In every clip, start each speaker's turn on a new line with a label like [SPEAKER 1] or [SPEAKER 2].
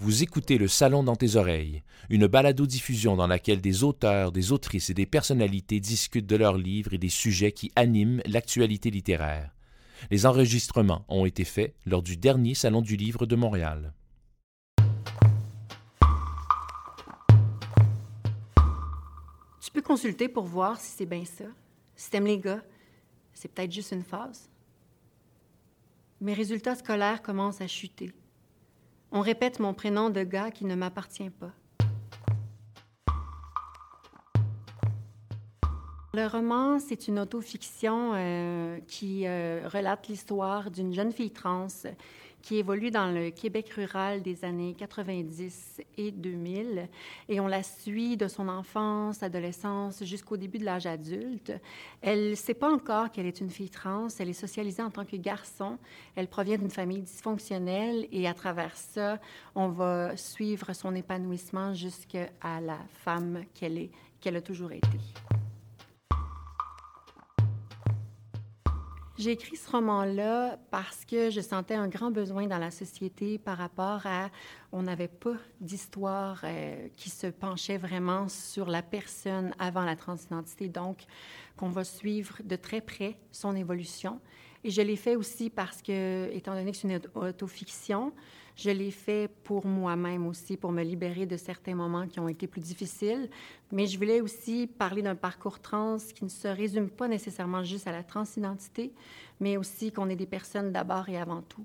[SPEAKER 1] Vous écoutez Le Salon dans tes oreilles, une balado-diffusion dans laquelle des auteurs, des autrices et des personnalités discutent de leurs livres et des sujets qui animent l'actualité littéraire. Les enregistrements ont été faits lors du dernier Salon du Livre de Montréal.
[SPEAKER 2] Tu peux consulter pour voir si c'est bien ça. Si t'aimes les gars, c'est peut-être juste une phase. Mes résultats scolaires commencent à chuter. On répète mon prénom de gars qui ne m'appartient pas. Le roman, c'est une autofiction euh, qui euh, relate l'histoire d'une jeune fille trans qui évolue dans le Québec rural des années 90 et 2000. Et on la suit de son enfance, adolescence, jusqu'au début de l'âge adulte. Elle ne sait pas encore qu'elle est une fille trans. Elle est socialisée en tant que garçon. Elle provient d'une famille dysfonctionnelle et à travers ça, on va suivre son épanouissement jusqu'à la femme qu'elle est, qu'elle a toujours été. J'ai écrit ce roman-là parce que je sentais un grand besoin dans la société par rapport à... On n'avait pas d'histoire euh, qui se penchait vraiment sur la personne avant la transidentité, donc qu'on va suivre de très près son évolution. Et je l'ai fait aussi parce que, étant donné que c'est une autofiction, je l'ai fait pour moi-même aussi, pour me libérer de certains moments qui ont été plus difficiles. Mais je voulais aussi parler d'un parcours trans qui ne se résume pas nécessairement juste à la transidentité, mais aussi qu'on est des personnes d'abord et avant tout.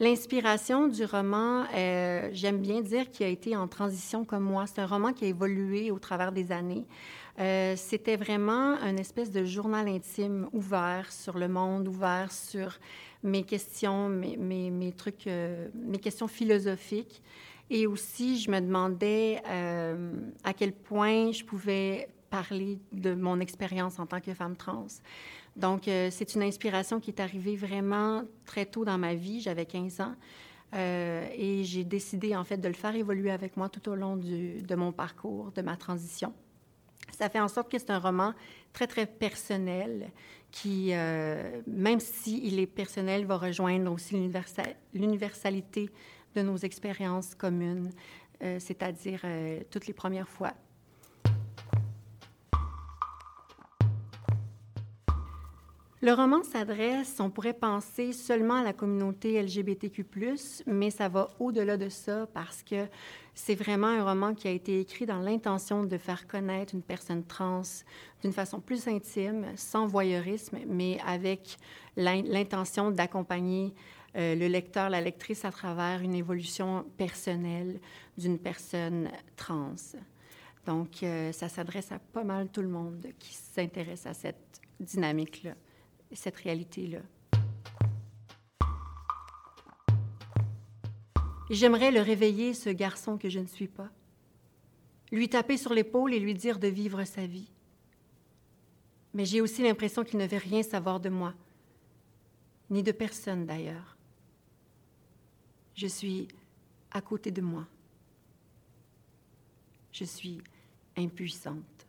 [SPEAKER 2] L'inspiration du roman, euh, j'aime bien dire qu'il a été en transition comme moi. C'est un roman qui a évolué au travers des années. Euh, c'était vraiment une espèce de journal intime ouvert sur le monde, ouvert sur mes questions, mes, trucs, euh, mes questions philosophiques. Et aussi, je me demandais à quel point je pouvais parler de mon expérience en tant que femme trans. Donc, c'est une inspiration qui est arrivée vraiment très tôt dans ma vie. J'avais 15 ans. et j'ai décidé, en fait, de le faire évoluer avec moi tout au long de mon parcours, de ma transition. Ça fait en sorte que c'est un roman très, très personnel qui, euh, même s'il est personnel, va rejoindre aussi l'universalité de nos expériences communes, euh, c'est-à-dire euh, toutes les premières fois. Le roman s'adresse, on pourrait penser seulement à la communauté LGBTQ+, mais ça va au-delà de ça parce que c'est vraiment un roman qui a été écrit dans l'intention de faire connaître une personne trans d'une façon plus intime, sans voyeurisme, mais avec l'intention d'accompagner euh, le lecteur, la lectrice à travers une évolution personnelle d'une personne trans. Donc, euh, ça s'adresse à pas mal tout le monde qui s'intéresse à cette dynamique-là cette réalité-là. J'aimerais le réveiller, ce garçon que je ne suis pas, lui taper sur l'épaule et lui dire de vivre sa vie. Mais j'ai aussi l'impression qu'il ne veut rien savoir de moi, ni de personne d'ailleurs. Je suis à côté de moi. Je suis impuissante.